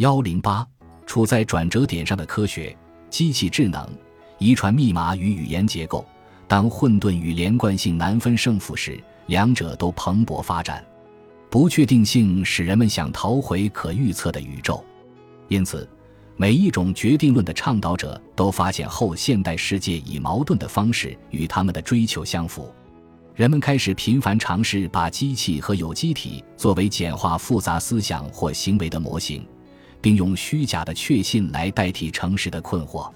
幺零八，处在转折点上的科学，机器智能，遗传密码与语言结构。当混沌与连贯性难分胜负时，两者都蓬勃发展。不确定性使人们想逃回可预测的宇宙，因此，每一种决定论的倡导者都发现后现代世界以矛盾的方式与他们的追求相符。人们开始频繁尝试把机器和有机体作为简化复杂思想或行为的模型，并用虚假的确信来代替诚实的困惑。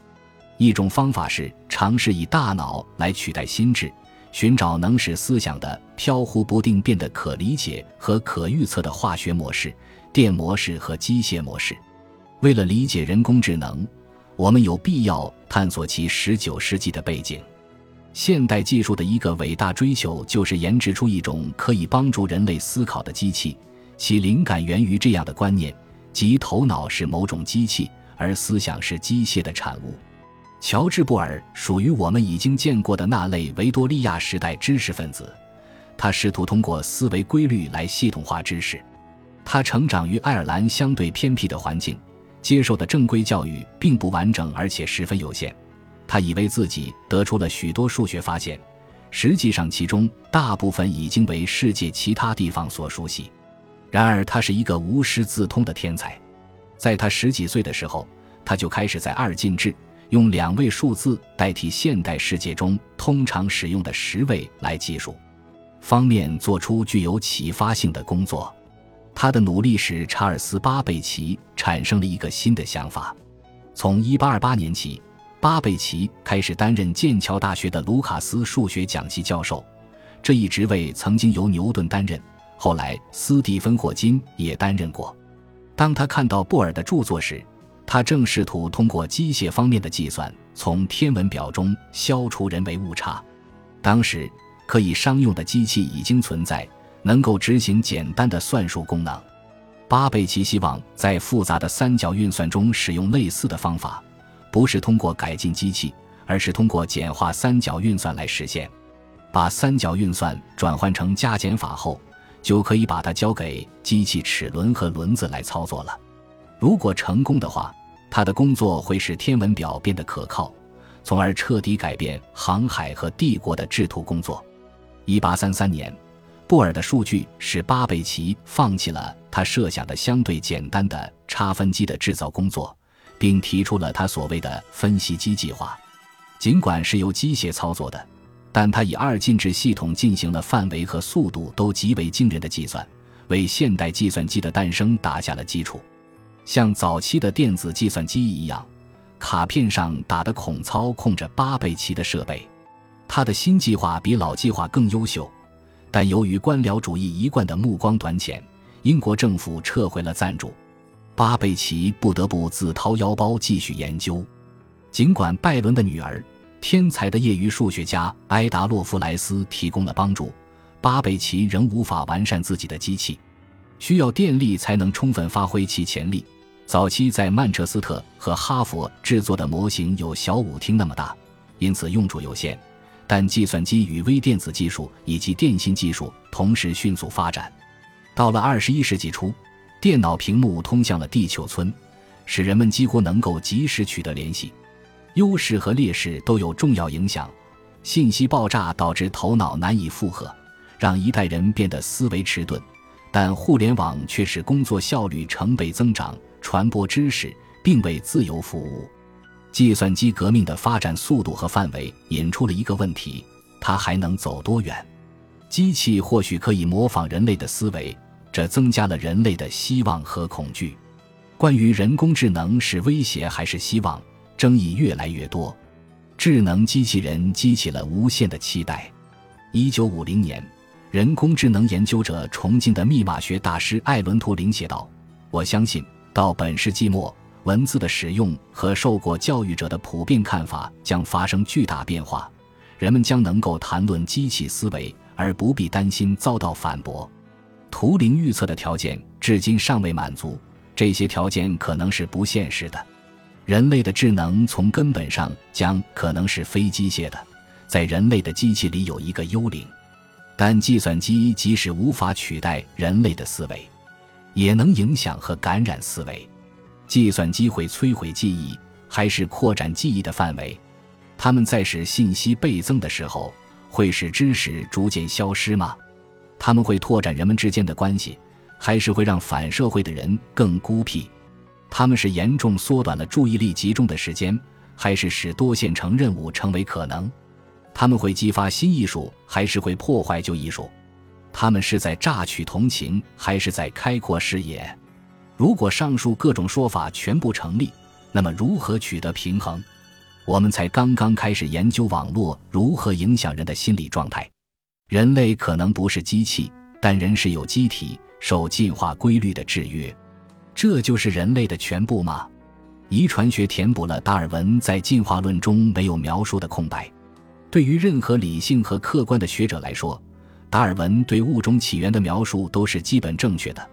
一种方法是尝试以大脑来取代心智。寻找能使思想的飘忽不定变得可理解和可预测的化学模式、电模式和机械模式。为了理解人工智能，我们有必要探索其19世纪的背景。现代技术的一个伟大追求就是研制出一种可以帮助人类思考的机器，其灵感源于这样的观念：即头脑是某种机器，而思想是机械的产物。乔治·布尔属于我们已经见过的那类维多利亚时代知识分子，他试图通过思维规律来系统化知识。他成长于爱尔兰相对偏僻的环境，接受的正规教育并不完整，而且十分有限。他以为自己得出了许多数学发现，实际上其中大部分已经为世界其他地方所熟悉。然而，他是一个无师自通的天才。在他十几岁的时候，他就开始在二进制。用两位数字代替现代世界中通常使用的十位来计数，方面做出具有启发性的工作。他的努力使查尔斯·巴贝奇产生了一个新的想法。从1828年起，巴贝奇开始担任剑桥大学的卢卡斯数学讲席教授，这一职位曾经由牛顿担任，后来斯蒂芬·霍金也担任过。当他看到布尔的著作时，他正试图通过机械方面的计算，从天文表中消除人为误差。当时，可以商用的机器已经存在，能够执行简单的算术功能。巴贝奇希望在复杂的三角运算中使用类似的方法，不是通过改进机器，而是通过简化三角运算来实现。把三角运算转换成加减法后，就可以把它交给机器齿轮和轮子来操作了。如果成功的话，他的工作会使天文表变得可靠，从而彻底改变航海和帝国的制图工作。一八三三年，布尔的数据使巴贝奇放弃了他设想的相对简单的差分机的制造工作，并提出了他所谓的分析机计划。尽管是由机械操作的，但他以二进制系统进行了范围和速度都极为惊人的计算，为现代计算机的诞生打下了基础。像早期的电子计算机一样，卡片上打的孔操控着巴贝奇的设备。他的新计划比老计划更优秀，但由于官僚主义一贯的目光短浅，英国政府撤回了赞助，巴贝奇不得不自掏腰包继续研究。尽管拜伦的女儿、天才的业余数学家埃达洛夫莱斯提供了帮助，巴贝奇仍无法完善自己的机器，需要电力才能充分发挥其潜力。早期在曼彻斯特和哈佛制作的模型有小舞厅那么大，因此用处有限。但计算机与微电子技术以及电信技术同时迅速发展。到了二十一世纪初，电脑屏幕通向了地球村，使人们几乎能够及时取得联系。优势和劣势都有重要影响。信息爆炸导致头脑难以负荷，让一代人变得思维迟钝，但互联网却使工作效率成倍增长。传播知识并为自由服务，计算机革命的发展速度和范围引出了一个问题：它还能走多远？机器或许可以模仿人类的思维，这增加了人类的希望和恐惧。关于人工智能是威胁还是希望，争议越来越多。智能机器人激起了无限的期待。一九五零年，人工智能研究者崇敬的密码学大师艾伦·图灵写道：“我相信。”到本世纪末，文字的使用和受过教育者的普遍看法将发生巨大变化，人们将能够谈论机器思维，而不必担心遭到反驳。图灵预测的条件至今尚未满足，这些条件可能是不现实的。人类的智能从根本上将可能是非机械的，在人类的机器里有一个幽灵，但计算机即使无法取代人类的思维。也能影响和感染思维。计算机会摧毁记忆，还是扩展记忆的范围？他们在使信息倍增的时候，会使知识逐渐消失吗？他们会拓展人们之间的关系，还是会让反社会的人更孤僻？他们是严重缩短了注意力集中的时间，还是使多线程任务成为可能？他们会激发新艺术，还是会破坏旧艺术？他们是在榨取同情，还是在开阔视野？如果上述各种说法全部成立，那么如何取得平衡？我们才刚刚开始研究网络如何影响人的心理状态。人类可能不是机器，但人是有机体，受进化规律的制约。这就是人类的全部吗？遗传学填补了达尔文在进化论中没有描述的空白。对于任何理性和客观的学者来说，达尔文对物种起源的描述都是基本正确的，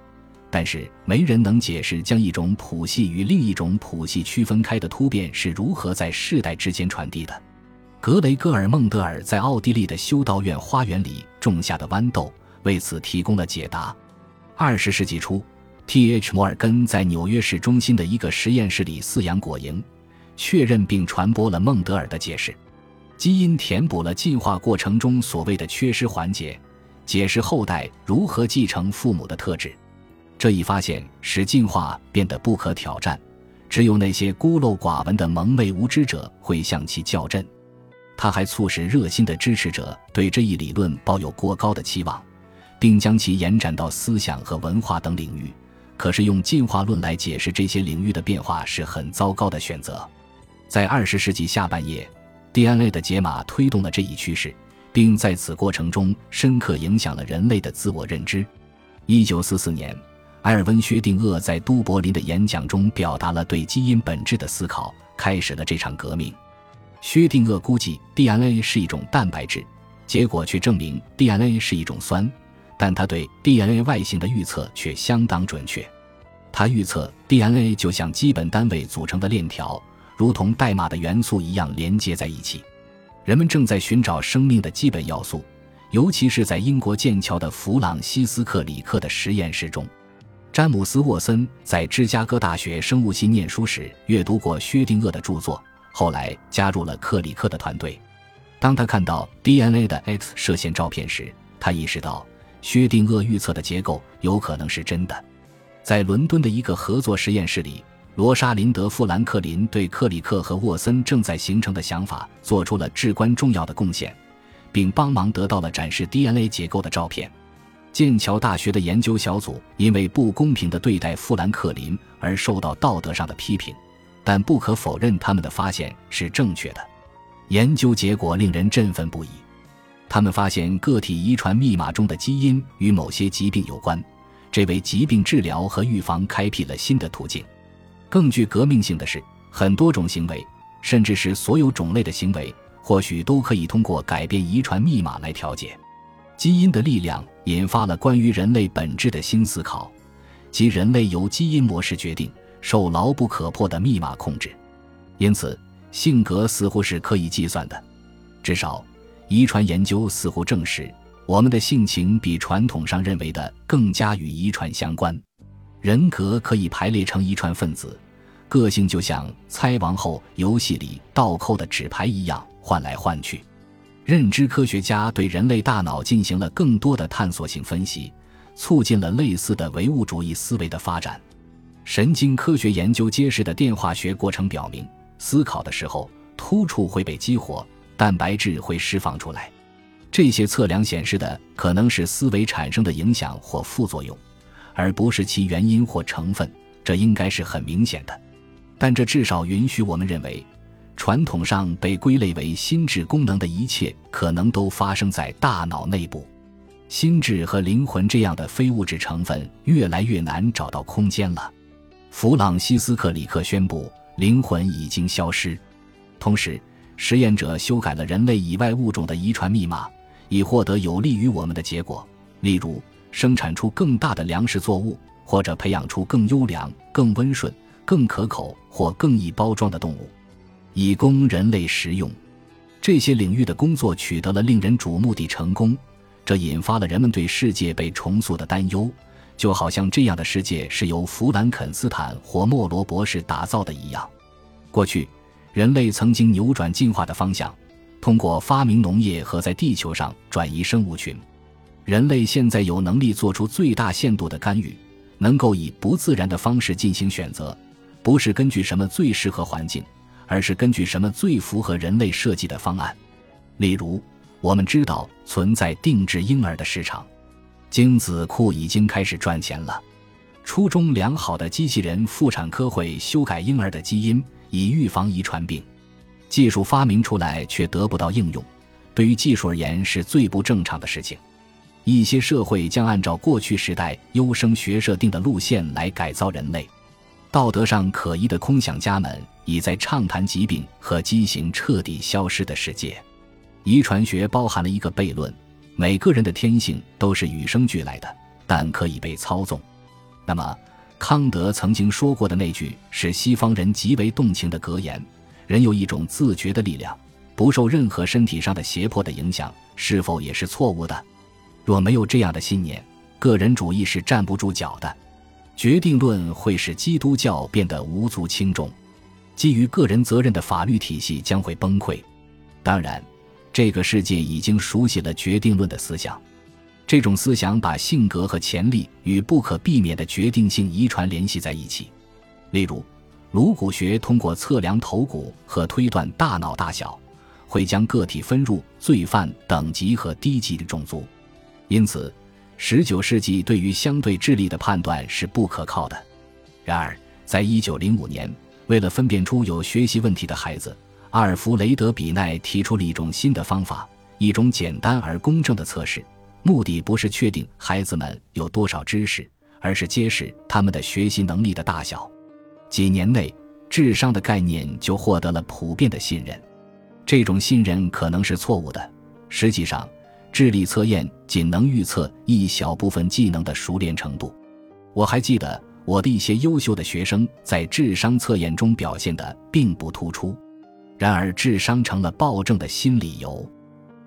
但是没人能解释将一种谱系与另一种谱系区分开的突变是如何在世代之间传递的。格雷戈尔·孟德尔在奥地利的修道院花园里种下的豌豆为此提供了解答。二十世纪初，T.H. 摩尔根在纽约市中心的一个实验室里饲养果蝇，确认并传播了孟德尔的解释：基因填补了进化过程中所谓的缺失环节。解释后代如何继承父母的特质，这一发现使进化变得不可挑战。只有那些孤陋寡闻的蒙昧无知者会向其较真。他还促使热心的支持者对这一理论抱有过高的期望，并将其延展到思想和文化等领域。可是，用进化论来解释这些领域的变化是很糟糕的选择。在二十世纪下半叶，DNA 的解码推动了这一趋势。并在此过程中深刻影响了人类的自我认知。一九四四年，埃尔温·薛定谔在都柏林的演讲中表达了对基因本质的思考，开始了这场革命。薛定谔估计 DNA 是一种蛋白质，结果却证明 DNA 是一种酸，但他对 DNA 外形的预测却相当准确。他预测 DNA 就像基本单位组成的链条，如同代码的元素一样连接在一起。人们正在寻找生命的基本要素，尤其是在英国剑桥的弗朗西斯克里克的实验室中。詹姆斯沃森在芝加哥大学生物系念书时阅读过薛定谔的著作，后来加入了克里克的团队。当他看到 DNA 的 X 射线照片时，他意识到薛定谔预测的结构有可能是真的。在伦敦的一个合作实验室里。罗莎琳德·富兰克林对克里克和沃森正在形成的想法做出了至关重要的贡献，并帮忙得到了展示 DNA 结构的照片。剑桥大学的研究小组因为不公平地对待富兰克林而受到道德上的批评，但不可否认他们的发现是正确的。研究结果令人振奋不已，他们发现个体遗传密码中的基因与某些疾病有关，这为疾病治疗和预防开辟了新的途径。更具革命性的是，很多种行为，甚至是所有种类的行为，或许都可以通过改变遗传密码来调节。基因的力量引发了关于人类本质的新思考，即人类由基因模式决定，受牢不可破的密码控制。因此，性格似乎是可以计算的。至少，遗传研究似乎证实，我们的性情比传统上认为的更加与遗传相关。人格可以排列成一串分子，个性就像猜王后游戏里倒扣的纸牌一样换来换去。认知科学家对人类大脑进行了更多的探索性分析，促进了类似的唯物主义思维的发展。神经科学研究揭示的电化学过程表明，思考的时候突触会被激活，蛋白质会释放出来。这些测量显示的可能是思维产生的影响或副作用。而不是其原因或成分，这应该是很明显的。但这至少允许我们认为，传统上被归类为心智功能的一切，可能都发生在大脑内部。心智和灵魂这样的非物质成分越来越难找到空间了。弗朗西斯克里克宣布，灵魂已经消失。同时，实验者修改了人类以外物种的遗传密码，以获得有利于我们的结果，例如。生产出更大的粮食作物，或者培养出更优良、更温顺、更可口或更易包装的动物，以供人类食用。这些领域的工作取得了令人瞩目的成功，这引发了人们对世界被重塑的担忧，就好像这样的世界是由弗兰肯斯坦或莫罗博士打造的一样。过去，人类曾经扭转进化的方向，通过发明农业和在地球上转移生物群。人类现在有能力做出最大限度的干预，能够以不自然的方式进行选择，不是根据什么最适合环境，而是根据什么最符合人类设计的方案。例如，我们知道存在定制婴儿的市场。精子库已经开始赚钱了。初衷良好的机器人妇产科会修改婴儿的基因，以预防遗传病。技术发明出来却得不到应用，对于技术而言是最不正常的事情。一些社会将按照过去时代优生学设定的路线来改造人类。道德上可疑的空想家们已在畅谈疾病和畸形彻底消失的世界。遗传学包含了一个悖论。每个人的天性都是与生俱来的，但可以被操纵。那么，康德曾经说过的那句是西方人极为动情的格言：“人有一种自觉的力量，不受任何身体上的胁迫的影响。”是否也是错误的？若没有这样的信念，个人主义是站不住脚的。决定论会使基督教变得无足轻重，基于个人责任的法律体系将会崩溃。当然。这个世界已经熟悉了决定论的思想，这种思想把性格和潜力与不可避免的决定性遗传联系在一起。例如，颅骨学通过测量头骨和推断大脑大小，会将个体分入罪犯等级和低级的种族。因此，19世纪对于相对智力的判断是不可靠的。然而，在1905年，为了分辨出有学习问题的孩子，阿尔弗雷德·比奈提出了一种新的方法，一种简单而公正的测试，目的不是确定孩子们有多少知识，而是揭示他们的学习能力的大小。几年内，智商的概念就获得了普遍的信任。这种信任可能是错误的。实际上，智力测验仅能预测一小部分技能的熟练程度。我还记得我的一些优秀的学生在智商测验中表现的并不突出。然而，智商成了暴政的新理由。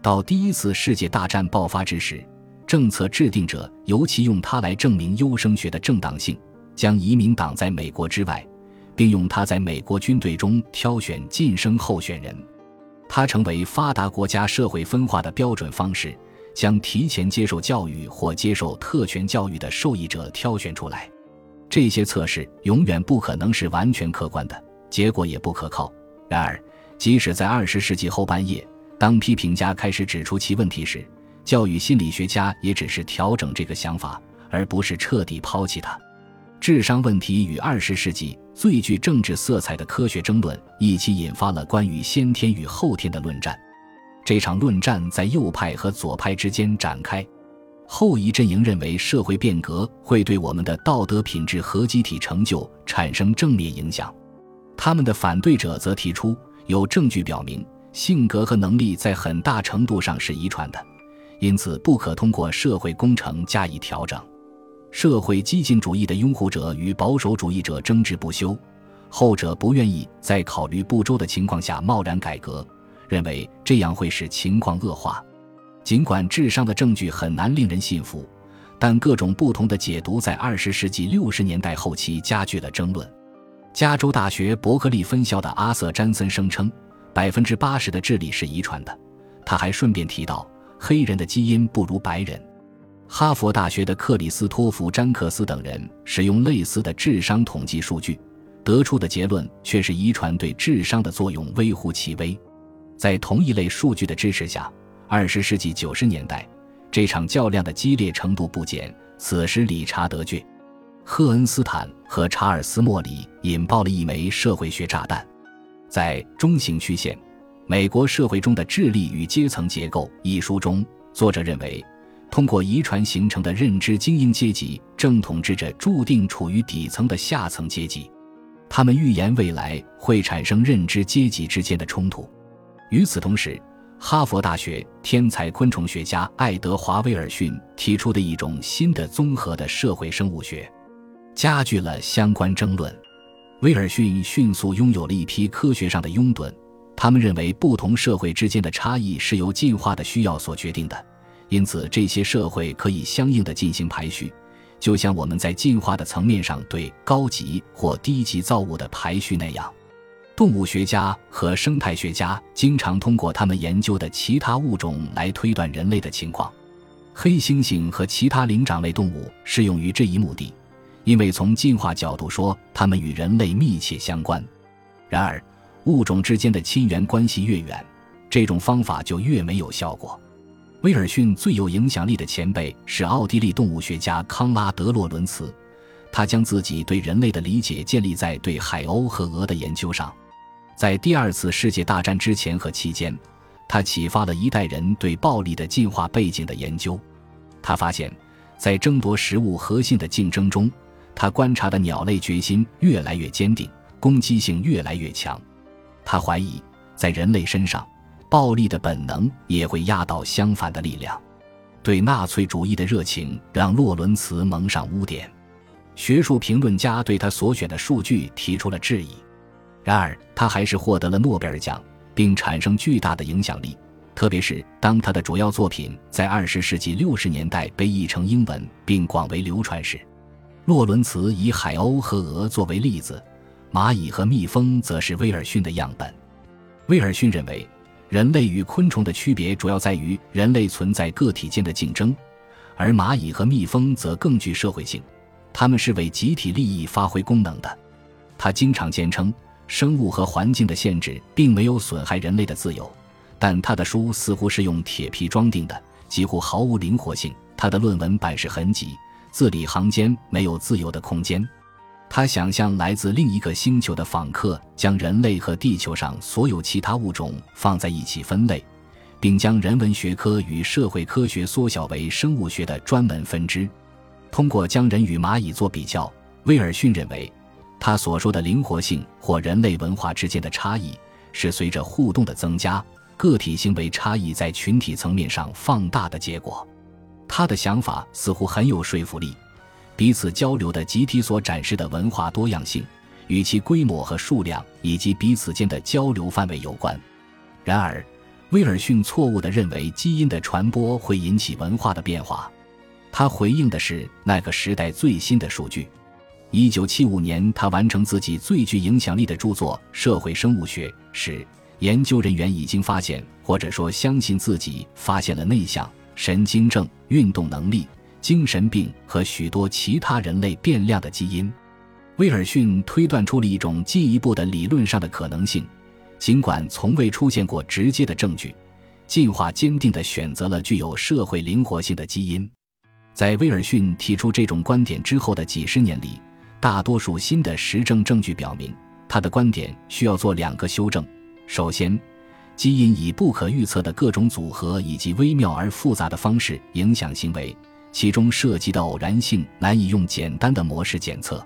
到第一次世界大战爆发之时，政策制定者尤其用它来证明优生学的正当性，将移民挡在美国之外，并用它在美国军队中挑选晋升候选人。它成为发达国家社会分化的标准方式，将提前接受教育或接受特权教育的受益者挑选出来。这些测试永远不可能是完全客观的，结果也不可靠。然而，即使在二十世纪后半叶，当批评家开始指出其问题时，教育心理学家也只是调整这个想法，而不是彻底抛弃它。智商问题与二十世纪最具政治色彩的科学争论一起引发了关于先天与后天的论战。这场论战在右派和左派之间展开。后一阵营认为社会变革会对我们的道德品质和集体成就产生正面影响，他们的反对者则提出。有证据表明，性格和能力在很大程度上是遗传的，因此不可通过社会工程加以调整。社会激进主义的拥护者与保守主义者争执不休，后者不愿意在考虑不周的情况下贸然改革，认为这样会使情况恶化。尽管智商的证据很难令人信服，但各种不同的解读在二十世纪六十年代后期加剧了争论。加州大学伯克利分校的阿瑟·詹森声称，百分之八十的智力是遗传的。他还顺便提到，黑人的基因不如白人。哈佛大学的克里斯托弗·詹克斯等人使用类似的智商统计数据，得出的结论却是遗传对智商的作用微乎其微。在同一类数据的支持下，二十世纪九十年代，这场较量的激烈程度不减。此时，理查德·郡。赫恩斯坦和查尔斯·莫里引爆了一枚社会学炸弹。在《中型曲线：美国社会中的智力与阶层结构》一书中，作者认为，通过遗传形成的认知精英阶级正统治着注定处于底层的下层阶级。他们预言未来会产生认知阶级之间的冲突。与此同时，哈佛大学天才昆虫学家爱德华·威尔逊提出的一种新的综合的社会生物学。加剧了相关争论。威尔逊迅速拥有了一批科学上的拥趸，他们认为不同社会之间的差异是由进化的需要所决定的，因此这些社会可以相应的进行排序，就像我们在进化的层面上对高级或低级造物的排序那样。动物学家和生态学家经常通过他们研究的其他物种来推断人类的情况。黑猩猩和其他灵长类动物适用于这一目的，因为从进化角度说，它们与人类密切相关。然而，物种之间的亲缘关系越远，这种方法就越没有效果。威尔逊最有影响力的前辈是奥地利动物学家康拉德·洛伦茨，他将自己对人类的理解建立在对海鸥和鹅的研究上。在第二次世界大战之前和期间，他启发了一代人对暴力的进化背景的研究。他发现，在争夺食物核心的竞争中，他观察的鸟类决心越来越坚定，攻击性越来越强。他怀疑，在人类身上，暴力的本能也会压倒相反的力量。对纳粹主义的热情让洛伦茨蒙上污点，学术评论家对他所选的数据提出了质疑。然而，他还是获得了诺贝尔奖，并产生巨大的影响力。特别是当他的主要作品在二十世纪六十年代被译成英文并广为流传时，洛伦茨以海鸥和鹅作为例子，蚂蚁和蜜蜂则是威尔逊的样本。威尔逊认为，人类与昆虫的区别主要在于人类存在个体间的竞争，而蚂蚁和蜜蜂则更具社会性，它们是为集体利益发挥功能的。他经常坚称。生物和环境的限制并没有损害人类的自由，但他的书似乎是用铁皮装订的，几乎毫无灵活性。他的论文版是痕迹，字里行间没有自由的空间。他想象来自另一个星球的访客将人类和地球上所有其他物种放在一起分类，并将人文学科与社会科学缩小为生物学的专门分支。通过将人与蚂蚁做比较，威尔逊认为。他所说的灵活性或人类文化之间的差异，是随着互动的增加，个体行为差异在群体层面上放大的结果。他的想法似乎很有说服力。彼此交流的集体所展示的文化多样性，与其规模和数量以及彼此间的交流范围有关。然而，威尔逊错误地认为基因的传播会引起文化的变化。他回应的是那个时代最新的数据。一九七五年，他完成自己最具影响力的著作《社会生物学》时，研究人员已经发现，或者说相信自己发现了内向、神经症、运动能力、精神病和许多其他人类变量的基因。威尔逊推断出了一种进一步的理论上的可能性，尽管从未出现过直接的证据。进化坚定地选择了具有社会灵活性的基因。在威尔逊提出这种观点之后的几十年里。大多数新的实证证据表明，他的观点需要做两个修正。首先，基因以不可预测的各种组合以及微妙而复杂的方式影响行为，其中涉及的偶然性难以用简单的模式检测。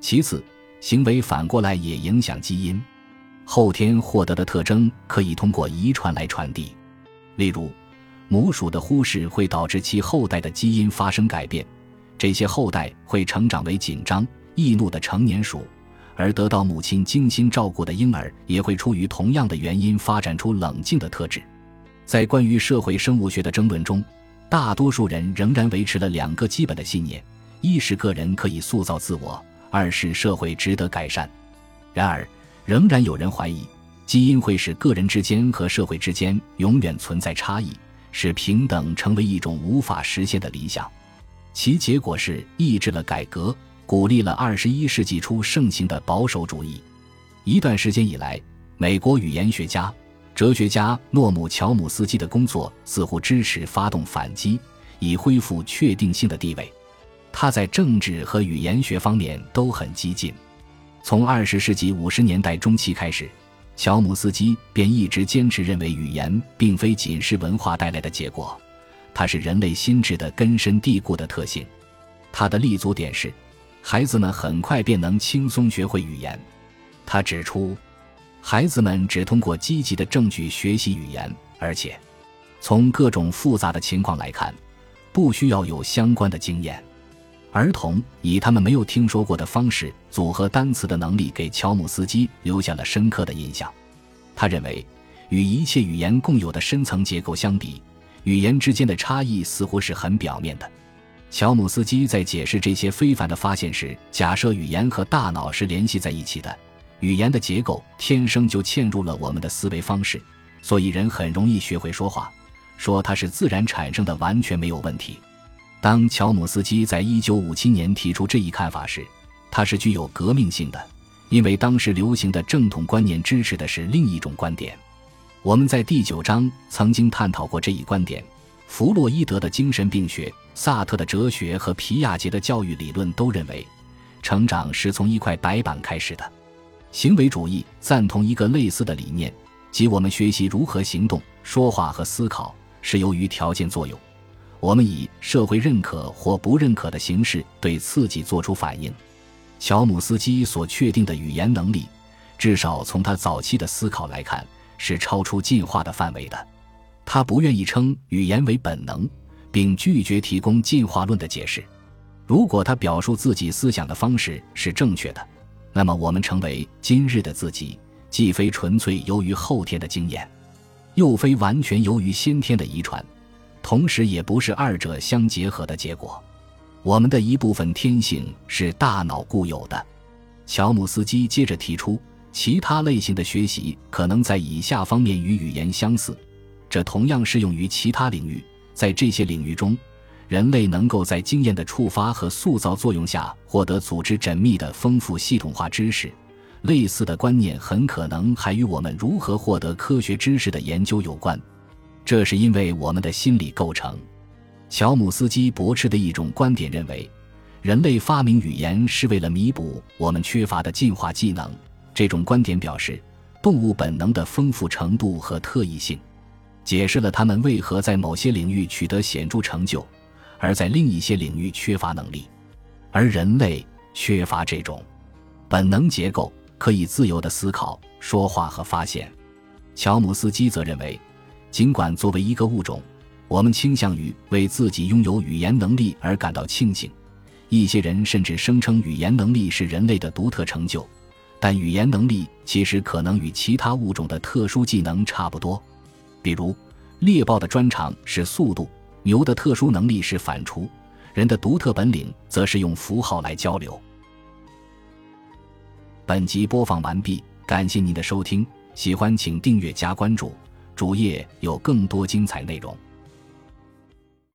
其次，行为反过来也影响基因，后天获得的特征可以通过遗传来传递。例如，母鼠的忽视会导致其后代的基因发生改变，这些后代会成长为紧张。易怒的成年鼠，而得到母亲精心照顾的婴儿也会出于同样的原因发展出冷静的特质。在关于社会生物学的争论中，大多数人仍然维持了两个基本的信念：一是个人可以塑造自我；二是社会值得改善。然而，仍然有人怀疑，基因会使个人之间和社会之间永远存在差异，使平等成为一种无法实现的理想。其结果是抑制了改革。鼓励了二十一世纪初盛行的保守主义。一段时间以来，美国语言学家、哲学家诺姆·乔姆斯基的工作似乎支持发动反击，以恢复确定性的地位。他在政治和语言学方面都很激进。从二十世纪五十年代中期开始，乔姆斯基便一直坚持认为，语言并非仅是文化带来的结果，它是人类心智的根深蒂固的特性。他的立足点是。孩子们很快便能轻松学会语言，他指出，孩子们只通过积极的证据学习语言，而且从各种复杂的情况来看，不需要有相关的经验。儿童以他们没有听说过的方式组合单词的能力，给乔姆斯基留下了深刻的印象。他认为，与一切语言共有的深层结构相比，语言之间的差异似乎是很表面的。乔姆斯基在解释这些非凡的发现时，假设语言和大脑是联系在一起的，语言的结构天生就嵌入了我们的思维方式，所以人很容易学会说话。说它是自然产生的，完全没有问题。当乔姆斯基在一九五七年提出这一看法时，他是具有革命性的，因为当时流行的正统观念支持的是另一种观点。我们在第九章曾经探讨过这一观点。弗洛伊德的精神病学、萨特的哲学和皮亚杰的教育理论都认为，成长是从一块白板开始的。行为主义赞同一个类似的理念，即我们学习如何行动、说话和思考是由于条件作用。我们以社会认可或不认可的形式对刺激做出反应。乔姆斯基所确定的语言能力，至少从他早期的思考来看，是超出进化的范围的。他不愿意称语言为本能，并拒绝提供进化论的解释。如果他表述自己思想的方式是正确的，那么我们成为今日的自己，既非纯粹由于后天的经验，又非完全由于先天的遗传，同时也不是二者相结合的结果。我们的一部分天性是大脑固有的。乔姆斯基接着提出，其他类型的学习可能在以下方面与语言相似。这同样适用于其他领域。在这些领域中，人类能够在经验的触发和塑造作用下获得组织缜密的丰富系统化知识。类似的观念很可能还与我们如何获得科学知识的研究有关。这是因为我们的心理构成。乔姆斯基驳斥的一种观点认为，人类发明语言是为了弥补我们缺乏的进化技能。这种观点表示，动物本能的丰富程度和特异性。解释了他们为何在某些领域取得显著成就，而在另一些领域缺乏能力，而人类缺乏这种本能结构，可以自由的思考、说话和发现。乔姆斯基则认为，尽管作为一个物种，我们倾向于为自己拥有语言能力而感到庆幸，一些人甚至声称语言能力是人类的独特成就，但语言能力其实可能与其他物种的特殊技能差不多。比如，猎豹的专长是速度，牛的特殊能力是反刍，人的独特本领则是用符号来交流。本集播放完毕，感谢您的收听，喜欢请订阅加关注，主页有更多精彩内容。